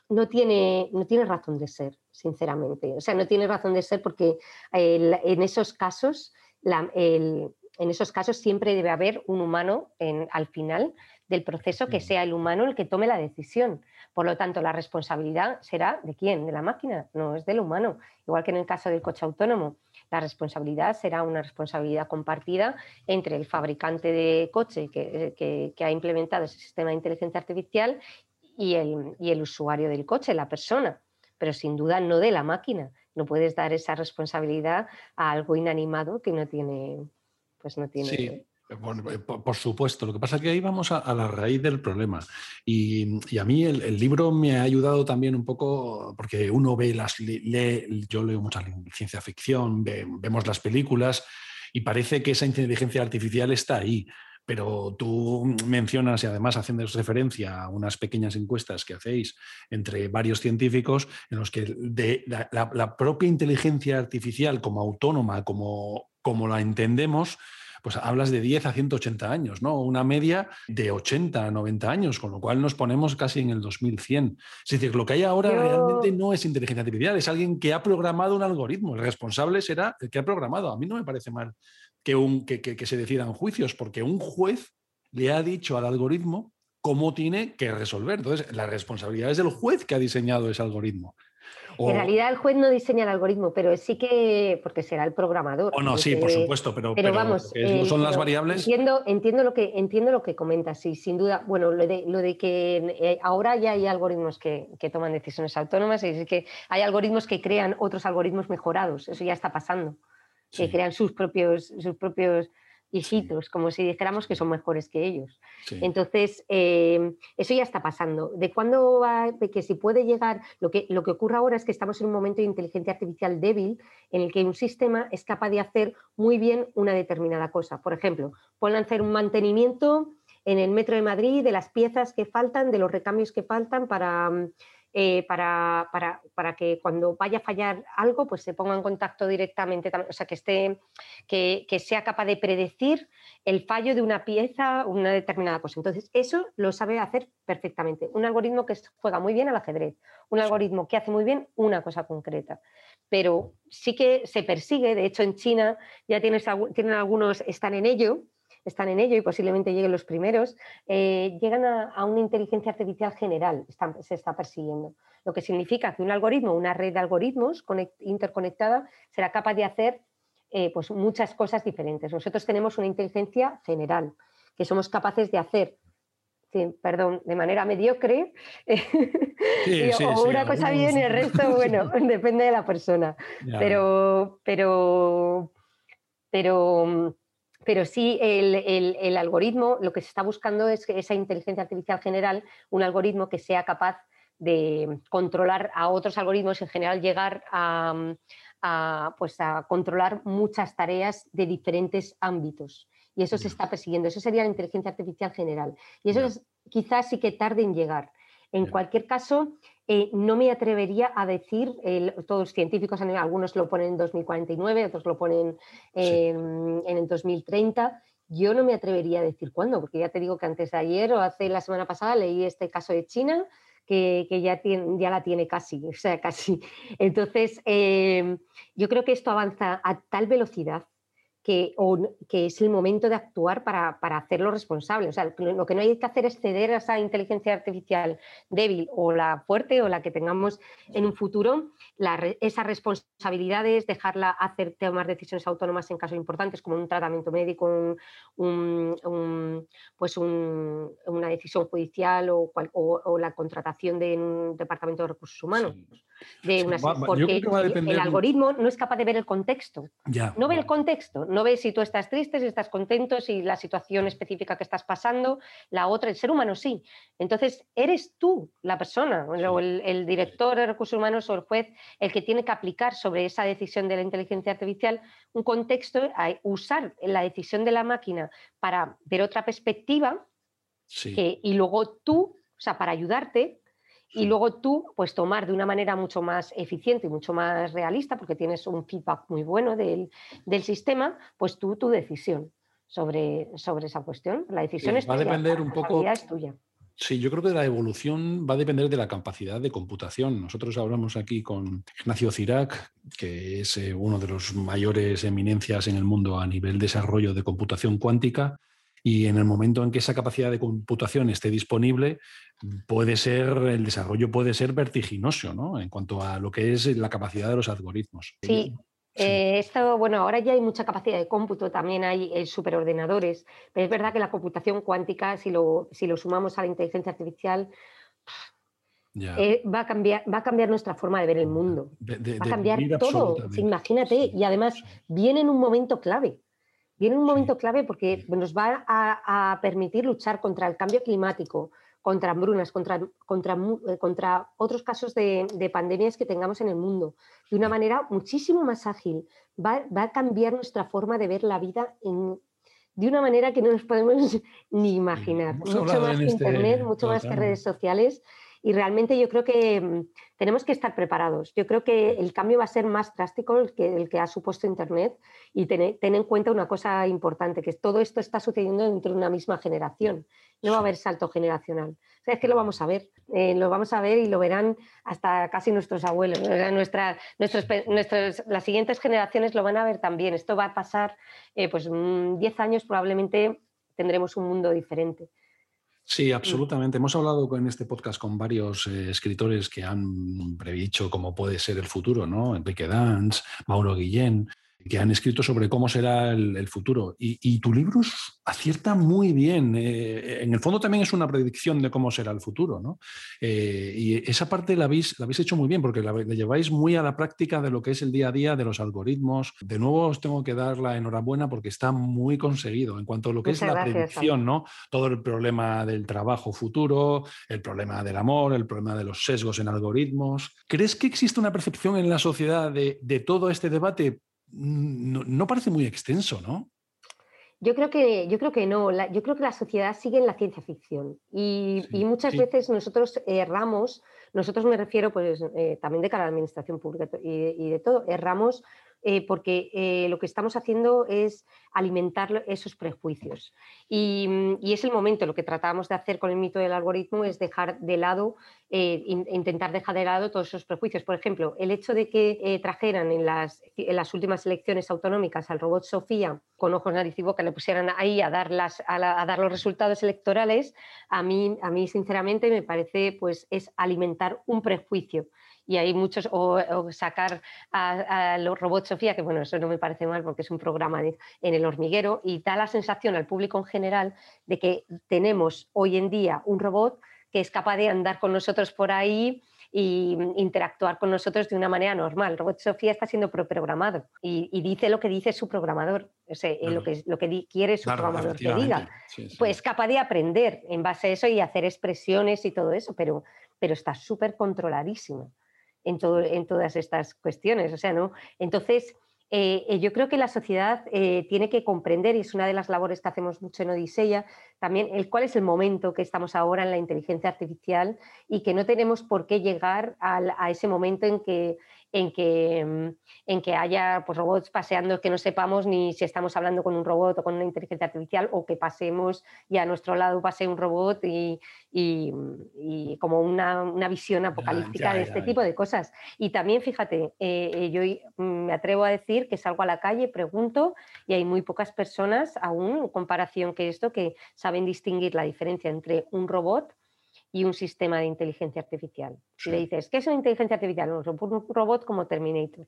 no, tiene, no tiene razón de ser, sinceramente. O sea, no tiene razón de ser porque en esos casos, en esos casos siempre debe haber un humano en, al final del proceso que sea el humano el que tome la decisión. Por lo tanto, la responsabilidad será de quién, de la máquina, no es del humano. Igual que en el caso del coche autónomo la responsabilidad será una responsabilidad compartida entre el fabricante de coche que, ha implementado ese sistema de inteligencia artificial y el, y el usuario del coche, la persona, pero sin duda no de la máquina. No puedes dar esa responsabilidad a algo inanimado que no tiene, pues no tiene. Eh, por, supuesto, lo que pasa es que ahí vamos a, la raíz del problema. Y, a mí el, libro me ha ayudado también un poco, porque uno ve las, yo leo mucha ciencia ficción, vemos las películas y parece que esa inteligencia artificial está ahí. Pero tú mencionas, y además haciendo referencia a unas pequeñas encuestas que hacéis entre varios científicos, en los que de la, propia inteligencia artificial como autónoma, como, como la entendemos, pues hablas de 10 a 180 años, ¿no? Una media de 80 a 90 años, con lo cual nos ponemos casi en el 2100. Es decir, lo que hay ahora realmente no es inteligencia artificial, es alguien que ha programado un algoritmo. El responsable será el que ha programado. A mí no me parece mal que, un, que, que se decidan juicios, porque un juez le ha dicho al algoritmo cómo tiene que resolver. Entonces, la responsabilidad es del juez que ha diseñado ese algoritmo. En realidad el juez no diseña el algoritmo, pero sí que, porque será el programador. O no, sí, por supuesto, pero, pero, vamos, eh, son las variables. Entiendo, entiendo, lo que, entiendo lo que comentas, sí, sin duda. Bueno, lo de, lo de que eh, ahora ya hay algoritmos que, que, toman decisiones autónomas y que hay algoritmos que crean otros algoritmos mejorados, eso ya está pasando. Que crean sus propios, sus propios hijitos, como si dijéramos que son mejores que ellos. Entonces, eh, eso ya está pasando. ¿De cuándo va? De que si puede llegar, lo que, lo que ocurre ahora es que estamos en un momento de inteligencia artificial débil en el que un sistema es capaz de hacer muy bien una determinada cosa. Por ejemplo, pueden hacer un mantenimiento en el metro de Madrid de las piezas que faltan, de los recambios que faltan para eh, para, para, que cuando vaya a fallar algo, pues se ponga en contacto directamente, o sea, que, esté, que, sea capaz de predecir el fallo de una pieza, una determinada cosa. Entonces, eso lo sabe hacer perfectamente. Un algoritmo que juega muy bien al ajedrez, un algoritmo que hace muy bien una cosa concreta. Pero sí que se persigue, de hecho en China ya tienes, tienen algunos, están en ello, están en ello y posiblemente lleguen los primeros, eh, llegan a, una inteligencia artificial general, se está persiguiendo. lo que significa que un algoritmo, una red de algoritmos interconectada, será capaz de hacer eh, pues muchas cosas diferentes. Nosotros tenemos una inteligencia general, que somos capaces de hacer perdón, de manera mediocre, o una cosa bien y el resto, bueno, depende de la persona. Pero, pero, pero, pero sí, el, algoritmo, lo que se está buscando es esa inteligencia artificial general, un algoritmo que sea capaz de controlar a otros algoritmos y en general llegar a, a, pues a controlar muchas tareas de diferentes ámbitos. Y eso se está persiguiendo. Eso sería la inteligencia artificial general. Y eso es, quizás sí que tarde en llegar. En cualquier caso, eh, no me atrevería a decir, todos los científicos, algunos lo ponen en 2049, otros lo ponen en el 2030. Yo no me atrevería a decir cuándo, porque ya te digo que antes de ayer o hace la semana pasada leí este caso de China que, ya, tiene, ya la tiene casi, o sea, casi. Entonces, em, yo creo que esto avanza a tal velocidad que, que, es el momento de actuar para, para, hacerlo responsable. O sea, lo que no hay que hacer es ceder a esa inteligencia artificial débil o la fuerte o la que tengamos en un futuro. La, esas responsabilidades, dejarla hacer tomar decisiones autónomas en casos importantes como un tratamiento médico, un, pues una decisión judicial o, o, la contratación de un departamento de recursos humanos. De una, porque el algoritmo no es capaz de ver el contexto. no ve el contexto, no ves si tú estás triste, si estás contento, si la situación específica que estás pasando, la otra, el ser humano sí. Entonces, eres tú la persona, o el, director de recursos humanos o el juez, el que tiene que aplicar sobre esa decisión de la inteligencia artificial un contexto, usar la decisión de la máquina para ver otra perspectiva y luego tú, o sea, para ayudarte, y luego tú, pues tomar de una manera mucho más eficiente y mucho más realista, porque tienes un feedback muy bueno del, sistema, pues tú tu decisión sobre, sobre esa cuestión. La decisión es va a depender un poco. Es tuya. Sí, yo creo que la evolución va a depender de la capacidad de computación. Nosotros hablamos aquí con Ignacio Cirac, que es eh, uno de los mayores eminencias en el mundo a nivel desarrollo de computación cuántica y en el momento en que esa capacidad de computación esté disponible, puede ser, el desarrollo puede ser vertiginoso, ¿no? En cuanto a lo que es la capacidad de los algoritmos. Sí. Eh, esto, bueno, ahora ya hay mucha capacidad de cómputo, también hay eh, superordenadores, pero es verdad que la computación cuántica, si lo, si lo sumamos a la inteligencia artificial, eh, va, a cambiar, va a cambiar nuestra forma de ver el mundo. va a cambiar todo. Imagínate, y además viene en un momento clave. Viene un momento clave porque nos va a, permitir luchar contra el cambio climático, contra hambrunas, contra, contra, eh, contra otros casos de, pandemias que tengamos en el mundo, de una manera muchísimo más ágil. Va, a cambiar nuestra forma de ver la vida de una manera que no nos podemos ni imaginar. mucho más que este Internet, mucho más que redes sociales. Y realmente yo creo que mm, tenemos que estar preparados. Yo creo que el cambio va a ser más drástico que el que ha supuesto Internet y ten, en cuenta una cosa importante, que todo esto está sucediendo dentro de una misma generación. No va a haber salto generacional. O sea, es que lo vamos a ver, eh, lo vamos a ver y lo verán hasta casi nuestros abuelos. nuestras, las siguientes generaciones lo van a ver también. Esto va a pasar, eh, pues 10 mm, años probablemente tendremos un mundo diferente. Sí, mm. absolutamente. Hemos hablado en este podcast con varios eh, escritores que han predicho cómo puede ser el futuro, ¿no? Enrique Danz, Mauro Guillén, que han escrito sobre cómo será el, futuro. Y, tu libro acierta muy bien. Eh, en el fondo también es una predicción de cómo será el futuro. ¿no? Eh, y esa parte la habéis, la habéis hecho muy bien porque la, lleváis muy a la práctica de lo que es el día a día de los algoritmos. De nuevo os tengo que dar la enhorabuena porque está muy conseguido en cuanto a lo que es la predicción. ¿no? Todo el problema del trabajo futuro, el problema del amor, el problema de los sesgos en algoritmos. ¿Crees que existe una percepción en la sociedad de, de todo este debate no, parece muy extenso, ¿no? Yo creo que, yo creo que no. yo creo que la sociedad sigue en la ciencia ficción y, muchas veces nosotros erramos, nosotros me refiero pues eh, también de cara a la administración pública y, de todo, erramos eh, porque eh, lo que estamos haciendo es alimentar esos prejuicios. Y, es el momento, lo que tratamos de hacer con el mito del algoritmo es dejar de lado, eh, intentar dejar de lado todos esos prejuicios. Por ejemplo, el hecho de que trajeran en las, últimas elecciones autonómicas al robot Sofía con ojos, nariz y boca, le pusieran ahí a dar, a, dar los resultados electorales, a mí, a mí sinceramente me parece pues es alimentar un prejuicio y hay muchos, o, sacar a, los robots Sofía, que bueno, eso no me parece mal porque es un programa en el hormiguero y da la sensación al público en general de que tenemos hoy en día un robot que es capaz de andar con nosotros por ahí y interactuar con nosotros de una manera normal. Robot Sofía está siendo programado y, dice lo que dice su programador, o sea, lo, que, lo que quiere su programador que diga. Pues es capaz de aprender en base a eso y hacer expresiones y todo eso, pero, pero está súper controladísimo en, todo, todas estas cuestiones. O sea, ¿no? Entonces, eh, eh, yo creo que la sociedad eh, tiene que comprender, y es una de las labores que hacemos mucho en Odisea, también el cuál es el momento que estamos ahora en la inteligencia artificial y que no tenemos por qué llegar a ese momento en que en que, mm, en que haya pues, robots paseando que no sepamos ni si estamos hablando con un robot o con una inteligencia artificial o que pasemos y a nuestro lado pase un robot y, y, como una, una, visión apocalíptica de este tipo de cosas. Y también, fíjate, eh, eh, yo me atrevo a decir que salgo a la calle, pregunto y hay muy pocas personas aún en comparación que esto que saben distinguir la diferencia entre un robot y un sistema de inteligencia artificial. Si le dices, ¿qué es una inteligencia artificial? un robot como Terminator.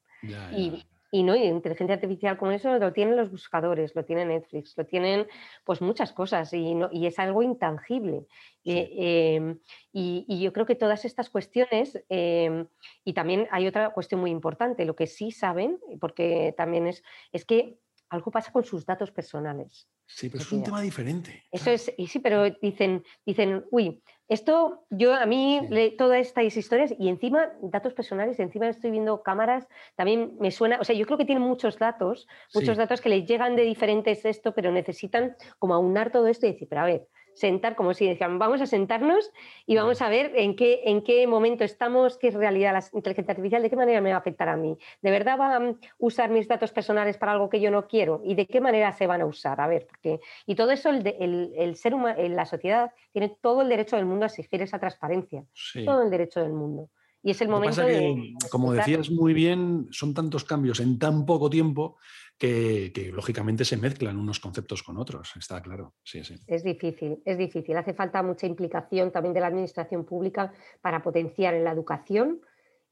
Y, y, no, y inteligencia artificial como eso lo tienen los buscadores, lo tiene Netflix, lo tienen pues muchas cosas y, no, y es algo intangible. Em, y, yo creo que todas estas cuestiones, em, y también hay otra cuestión muy importante, lo que sí saben, porque también es, es que algo pasa con sus datos personales. Sí, pero es un tema diferente. Eso es, y sí, pero dicen, dicen, uy, esto yo a mí todas estas historias y encima datos personales, encima estoy viendo cámaras, también me suena, o sea, yo creo que tienen muchos datos, muchos datos que les llegan de diferentes esto, pero necesitan como aunar todo esto y decir, pero a ver, sentar, como si decían, vamos a sentarnos y vamos a ver en qué, en qué momento estamos, qué es realidad la inteligencia artificial, de qué manera me va a afectar a mí. ¿De verdad van a usar mis datos personales para algo que yo no quiero? ¿Y de qué manera se van a usar? A ver, porque... Y todo eso, el, el, ser humano, la sociedad tiene todo el derecho del mundo a exigir esa transparencia. Todo el derecho del mundo. Y es el momento de, Como decías muy bien, son tantos cambios en tan poco tiempo que, lógicamente se mezclan unos conceptos con otros, está claro. Sí, sí. Es difícil, es difícil. Hace falta mucha implicación también de la administración pública para potenciar en la educación,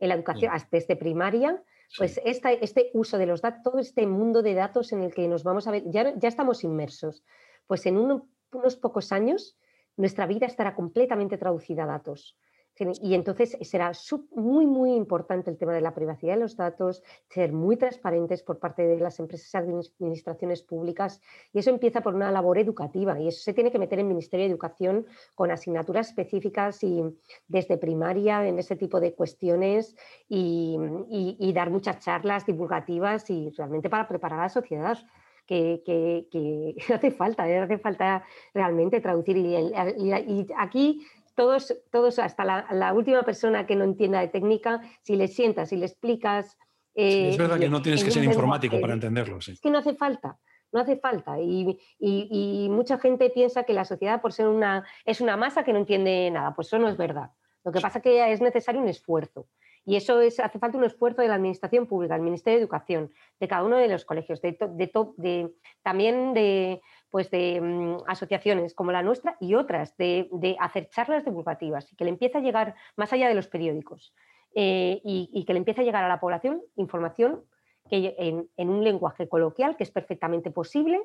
en la educación desde primaria, pues este uso de los datos, todo este mundo de datos en el que nos vamos a ver, ya, ya estamos inmersos. Pues en unos pocos años nuestra vida estará completamente traducida a datos. Y entonces será muy, muy importante el tema de la privacidad de los datos, ser muy transparentes por parte de las empresas y administraciones públicas. Y eso empieza por una labor educativa y eso se tiene que meter en Ministerio de Educación con asignaturas específicas y desde primaria en ese tipo de cuestiones y, dar muchas charlas divulgativas y realmente para preparar a la sociedad. Que, que, hace falta, ¿eh? hace falta realmente traducir. y, aquí todos, todos hasta la, última persona que no entienda de técnica, si le sientas, si le explicas... es verdad que no tienes que ser informático para entenderlo. Es que no hace falta, no hace falta. Y, y, mucha gente piensa que la sociedad por ser una, es una masa que no entiende nada. Pues eso no es verdad. Lo que pasa es que es necesario un esfuerzo. Y eso es, hace falta un esfuerzo de la Administración Pública, del Ministerio de Educación, de cada uno de los colegios, de, de, también de, pues de mm, asociaciones como la nuestra y otras, de, hacer charlas divulgativas y que le empiece a llegar más allá de los periódicos eh, y, que le empiece a llegar a la población información que en, un lenguaje coloquial que es perfectamente posible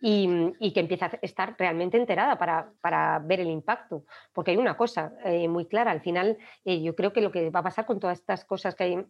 y, que empiece a estar realmente enterada para, ver el impacto. Porque hay una cosa eh, muy clara, al final eh, yo creo que lo que va a pasar con todas estas cosas que hay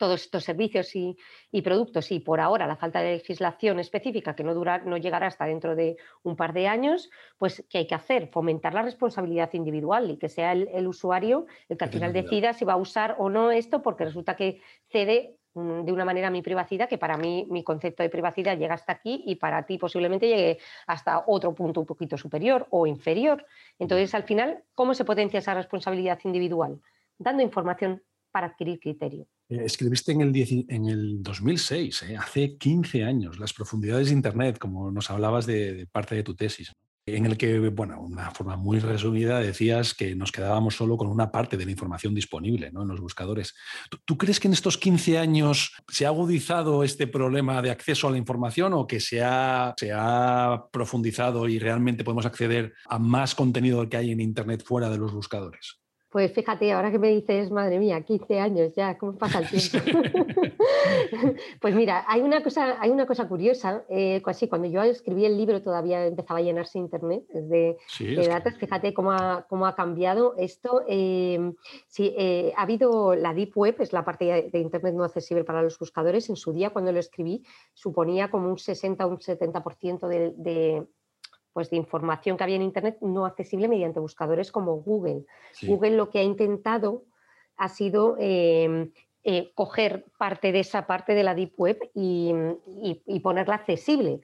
todos estos servicios y, productos y por ahora la falta de legislación específica que no, dura, no llegará hasta dentro de un par de años, pues ¿qué hay que hacer? Fomentar la responsabilidad individual y que sea el, usuario el que al final decida si va a usar o no esto porque resulta que cede mm, de una manera mi privacidad, que para mí mi concepto de privacidad llega hasta aquí y para ti posiblemente llegue hasta otro punto un poquito superior o inferior. Entonces, al final, ¿cómo se potencia esa responsabilidad individual? Dando información para adquirir criterio Eh, escribiste en el, en el 2006, eh, hace 15 años, Las profundidades de Internet, como nos hablabas de, de parte de tu tesis, ¿no? en el que, bueno, una forma muy resumida, decías que nos quedábamos solo con una parte de la información disponible ¿no? en los buscadores. ¿Tú, tú crees que en estos 15 años se ha agudizado este problema de acceso a la información o que se ha, se ha profundizado y realmente podemos acceder a más contenido que hay en Internet fuera de los buscadores? Pues fíjate, ahora que me dices, madre mía, 15 años ya, ¿cómo pasa el tiempo? pues mira, hay una cosa, hay una cosa curiosa, eh, así, cuando yo escribí el libro todavía empezaba a llenarse internet de, Sí, de es que- datos, fíjate cómo ha, cómo ha cambiado esto. eh, sí, eh, ha habido la Deep Web, es la parte de internet no accesible para los buscadores, en su día cuando lo escribí suponía como un 60 o un 70% de, de, pues de información que había en Internet no accesible mediante buscadores como Google. Sí. Google lo que ha intentado ha sido eh, eh, coger parte de esa parte de la Deep Web y, y- y ponerla accesible.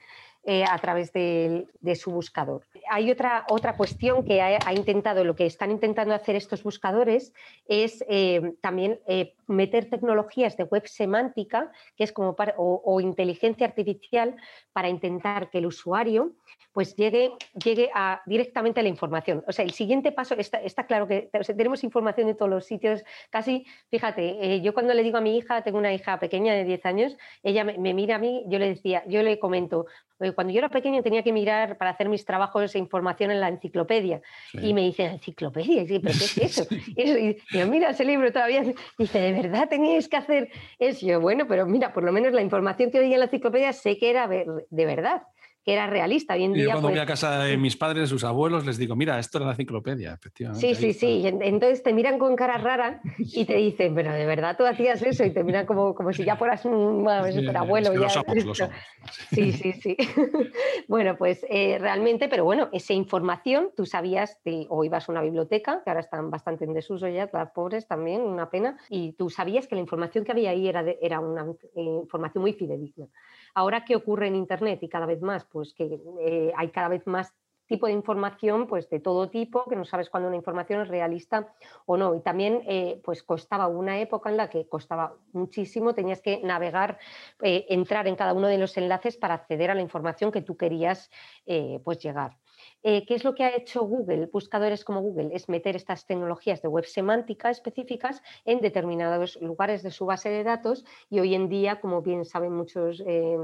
eh, a través de, de su buscador. Hay otra, otra cuestión que ha, ha intentado, lo que están intentando hacer estos buscadores es eh, también eh, meter tecnologías de web semántica, que es como para- o, o inteligencia artificial, para intentar que el usuario pues llegue, llegue a, directamente a la información. O sea, el siguiente paso, está, está claro que o sea, tenemos información de todos los sitios, casi, fíjate, eh, yo cuando le digo a mi hija, tengo una hija pequeña de 10 años, ella me, me mira a mí, yo le decía, yo le comento, "Oye, cuando yo era pequeña tenía que mirar para hacer mis trabajos e información en la enciclopedia. Sí. Y me dice, ¿enciclopedia? Y, ¿Pero qué es eso? Y eso- y yo, mira ese libro todavía. Y dice, ¿de verdad teníais que hacer eso? Bueno, pero mira, por lo menos la información que veía en la enciclopedia sé que era de verdad, que era realista. Hoy en Y yo día, cuando voy pues, a casa de mis padres, sus abuelos, les digo, mira, esto era la enciclopedia, efectivamente. Sí, sí, está. sí. Entonces te miran con cara rara y te dicen, pero de verdad tú hacías eso y te miran como, como si ya fueras un bueno, Sí, super abuelo. es que lo ya. somos, lo somos. Sí, sí, sí. bueno, pues eh, realmente, pero bueno, esa información tú sabías, de- o ibas a una biblioteca, que ahora están bastante en desuso ya, las pobres también, una pena, y tú sabías que la información que había ahí era, de- era una eh, información muy fidedigna. Ahora, ¿qué ocurre en Internet? Y cada vez más, pues que eh, hay cada vez más tipo de información pues de todo tipo, que no sabes cuándo una información es realista o no. Y también eh, pues costaba una época en la que costaba muchísimo, tenías que navegar, eh, entrar en cada uno de los enlaces para acceder a la información que tú querías pues llegar. Eh, ¿Qué es lo que ha hecho Google? Buscadores como Google es meter estas tecnologías de web semántica específicas en determinados lugares de su base de datos y hoy en día, como bien saben muchos eh,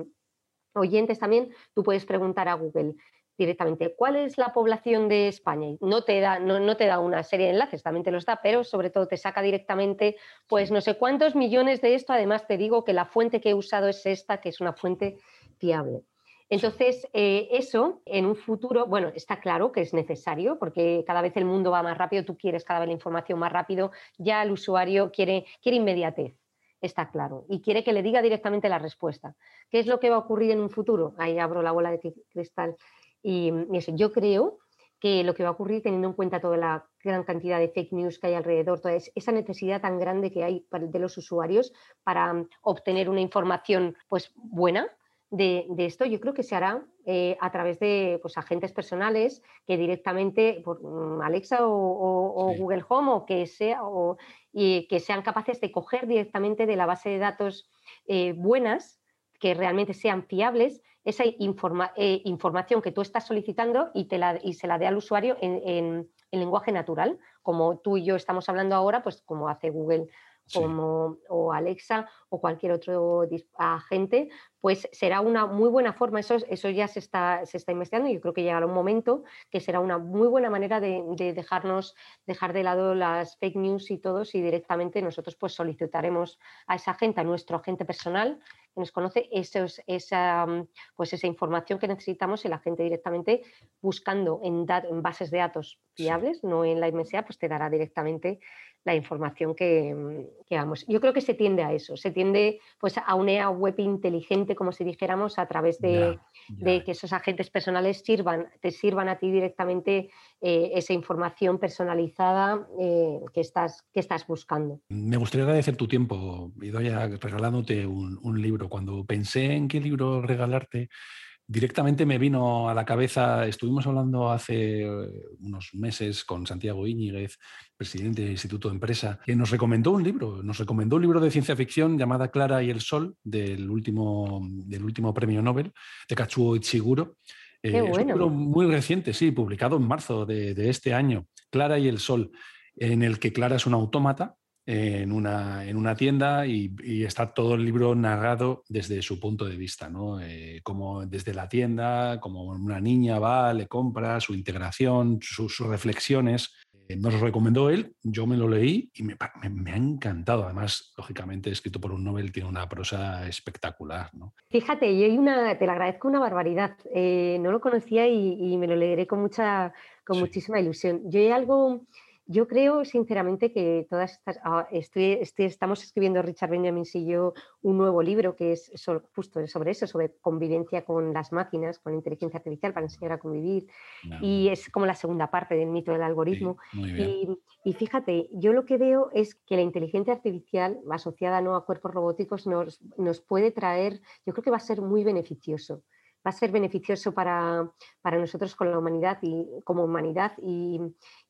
oyentes también, tú puedes preguntar a Google directamente cuál es la población de España. Y no te da, no, no te da una serie de enlaces, también te los da, pero sobre todo te saca directamente, pues no sé cuántos millones de esto. Además, te digo que la fuente que he usado es esta, que es una fuente fiable. Entonces, eh, eso en un futuro, bueno, está claro que es necesario porque cada vez el mundo va más rápido, tú quieres cada vez la información más rápido, ya el usuario quiere, quiere inmediatez, está claro, y quiere que le diga directamente la respuesta. ¿Qué es lo que va a ocurrir en un futuro? Ahí abro la bola de cri- cristal. Y, eso, yo creo que lo que va a ocurrir teniendo en cuenta toda la gran cantidad de fake news que hay alrededor, toda es- esa necesidad tan grande que hay de los usuarios para mm, obtener una información pues buena, de, de esto yo creo que se hará eh, a través de pues, agentes personales que directamente por mm, Alexa o, o- o Google Home o que sea o, y que sean capaces de coger directamente de la base de datos eh, buenas que realmente sean fiables esa informa- eh, información que tú estás solicitando y, te la, y se la dé al usuario en, en- en lenguaje natural, como tú y yo estamos hablando ahora, pues como hace Google como, o Alexa o cualquier otro agente, pues será una muy buena forma, eso, eso ya se está, se está investigando y yo creo que llegará un momento que será una muy buena manera de, de dejarnos, dejar de lado las fake news y todos y directamente nosotros pues solicitaremos a esa gente, a nuestro agente personal que nos conoce, esos- esa, mm, pues esa información que necesitamos y la gente directamente buscando en, dat- en bases de datos fiables, no en la MSA, pues te dará directamente la información que, mm, que vamos. Yo creo que se tiende a eso, se tiende pues a una web inteligente, como si dijéramos, a través de, de que esos agentes personales sirvan, te sirvan a ti directamente eh, esa información personalizada eh, que, estás, que estás buscando. Me gustaría agradecer tu tiempo, Idoia, regalándote un, un libro. Cuando pensé en qué libro regalarte, directamente me vino a la cabeza, estuvimos hablando hace eh, unos meses con Santiago Íñiguez, presidente del Instituto de Empresa, que nos recomendó un libro, nos recomendó un libro de ciencia ficción llamada Clara y el Sol, del último, del último premio Nobel, de Kachuo Ichiguro. Qué Es un bueno. libro muy reciente, sí, publicado en marzo de, de este año, Clara y el Sol, en el que Clara es un autómata en una, en una tienda y, y está todo el libro narrado desde su punto de vista, ¿no? Eh, como desde la tienda, como una niña va, le compra, su integración, sus, sus reflexiones. Eh, nos lo recomendó él, yo me lo leí y me, me- me ha encantado. Además, lógicamente, escrito por un Nobel, tiene una prosa espectacular, ¿no? Fíjate, yo hay una, te lo agradezco una barbaridad. Eh, no lo conocía y, y me lo leeré con mucha, con muchísima ilusión. Yo hay algo, yo creo sinceramente que todas estas, ah, estoy, estoy- estamos escribiendo Richard Benjamin y yo un nuevo libro que es justo sobre eso, sobre convivencia con las máquinas, con la inteligencia artificial para enseñar a convivir. Y es como la segunda parte del mito del algoritmo. bien. Y, y fíjate, yo lo que veo es que la inteligencia artificial asociada ¿no? a cuerpos robóticos nos, nos puede traer, yo creo que va a ser muy beneficioso. Va a ser beneficioso para, para nosotros con la humanidad y, como humanidad y,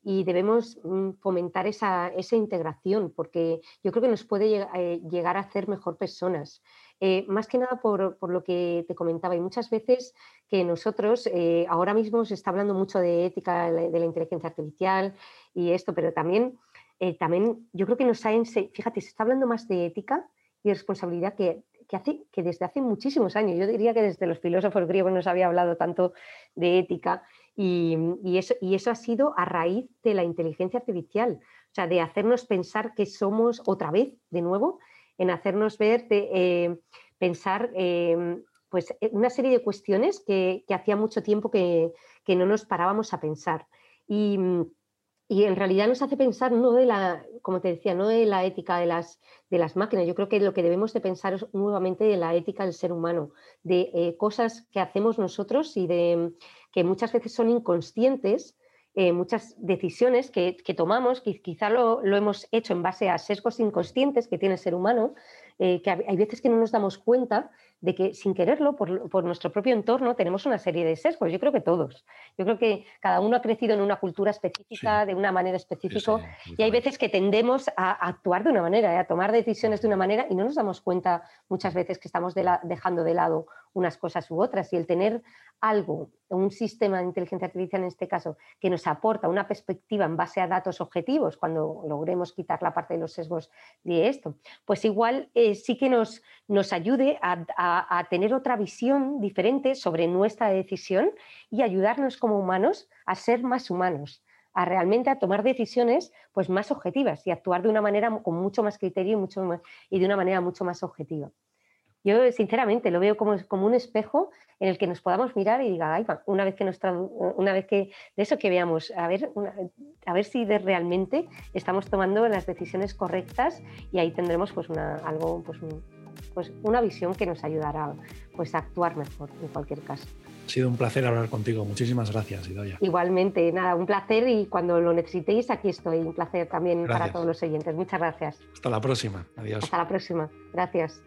y debemos mm, fomentar esa, esa integración porque yo creo que nos puede lleg- eh, llegar a hacer mejor personas. Eh, más que nada por, por lo que te comentaba, y muchas veces que nosotros, eh, ahora mismo se está hablando mucho de ética de la, inteligencia artificial y esto, pero también, eh, también yo creo que nos ha fíjate, se está hablando más de ética y responsabilidad que, que, desde hace muchísimos años, yo diría que desde los filósofos griegos no se había hablado tanto de ética y, eso, y eso ha sido a raíz de la inteligencia artificial, o sea, de hacernos pensar que somos otra vez, de nuevo, en hacernos ver, de, eh, pensar eh, pues, una serie de cuestiones que, hacía mucho tiempo que, que no nos parábamos a pensar. Y, y en realidad nos hace pensar no de la, como te decía, no de la ética de las, de las máquinas. Yo creo que lo que debemos de pensar es nuevamente de la ética del ser humano, de eh, cosas que hacemos nosotros y de que muchas veces son inconscientes, eh, muchas decisiones que, que tomamos, que quizá lo, lo hemos hecho en base a sesgos inconscientes que tiene el ser humano, eh, que hay hay veces que no nos damos cuenta de que sin quererlo, por, por nuestro propio entorno, tenemos una serie de sesgos. Yo creo que todos. Yo creo que cada uno ha crecido en una cultura específica, de una manera específica, y hay veces que tendemos a, a actuar de una manera, eh, a tomar decisiones de una manera y no nos damos cuenta muchas veces que estamos de la- dejando de lado unas cosas u otras. Y el tener algo, un sistema de inteligencia artificial en este caso, que nos aporta una perspectiva en base a datos objetivos, cuando logremos quitar la parte de los sesgos de esto, pues igual eh, sí que nos, nos ayude a, a- a tener otra visión diferente sobre nuestra decisión y ayudarnos como humanos a ser más humanos a realmente a tomar decisiones pues más objetivas y actuar de una manera con mucho más criterio y, mucho y de una manera mucho más objetiva. Yo sinceramente lo veo como, como un espejo en el que nos podamos mirar y diga, "Ay, va", una vez que nos una vez que de eso que veamos, a ver, a ver si de realmente estamos tomando las decisiones correctas y ahí tendremos pues una, algo, pues, pues una visión que nos ayudará pues a actuar mejor en cualquier caso. Ha sido un placer hablar contigo. Muchísimas gracias, Idoia. Igualmente, nada, un placer y cuando lo necesitéis aquí estoy. Un placer también para todos los oyentes. Muchas gracias. Hasta la próxima. Adiós. Hasta la próxima. Gracias.